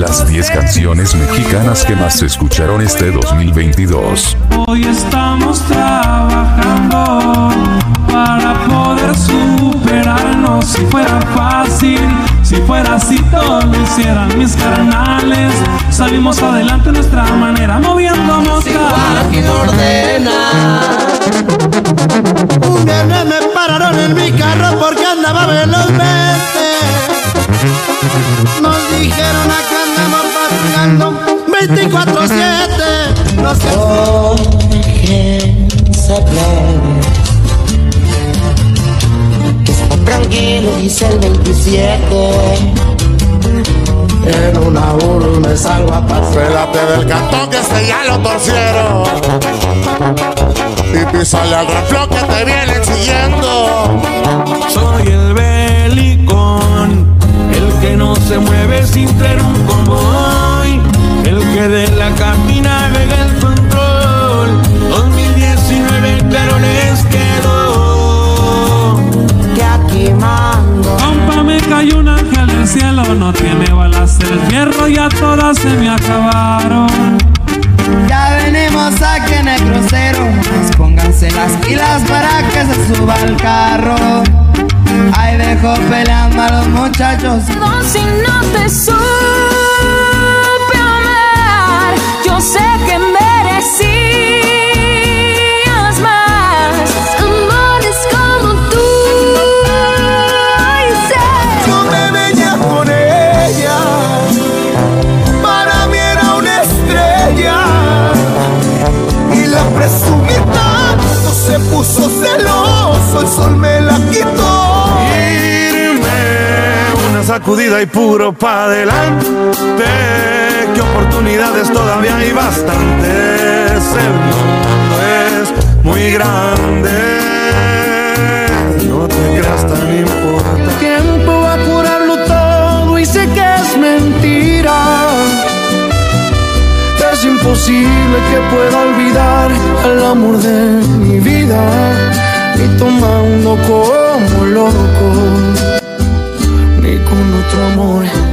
Las 10 canciones mexicanas que más se escucharon este 2022. Hoy estamos trabajando para poder superarnos. Si fuera fácil, si fuera así, todo lo hicieran mis carnales. Salimos adelante a nuestra manera, moviendo mosca. Un viernes me pararon en mi carro porque andaba velozmente. Nos dijeron acá 24-7. No sé. Que está tranquilo, dice el 27. En una urna me salgo a pasar. Pélate del cantón que este ya lo torcieron. Y písale al reflo que te vienen siguiendo. Soy el belicón, el que no se mueve sin tener que de la cabina navega el control. 2019 claro les quedó. Que aquí mando. Compa, me cayó un ángel del cielo, no tiene balas el fierro, ya todas se me acabaron. Ya venimos aquí en el crucero, pues pónganse las pilas para que se suba al carro. Ahí dejo peleando a los muchachos. No, si no te supe sol me la quitó. Irme, una sacudida y puro pa' adelante. Que oportunidades todavía hay bastantes. El mundo es muy grande. No te creas tan importante. tiempo va a curarlo todo y sé que es mentira. Es imposible que pueda olvidar el amor de mi vida y tomando como loco, ni con otro amor.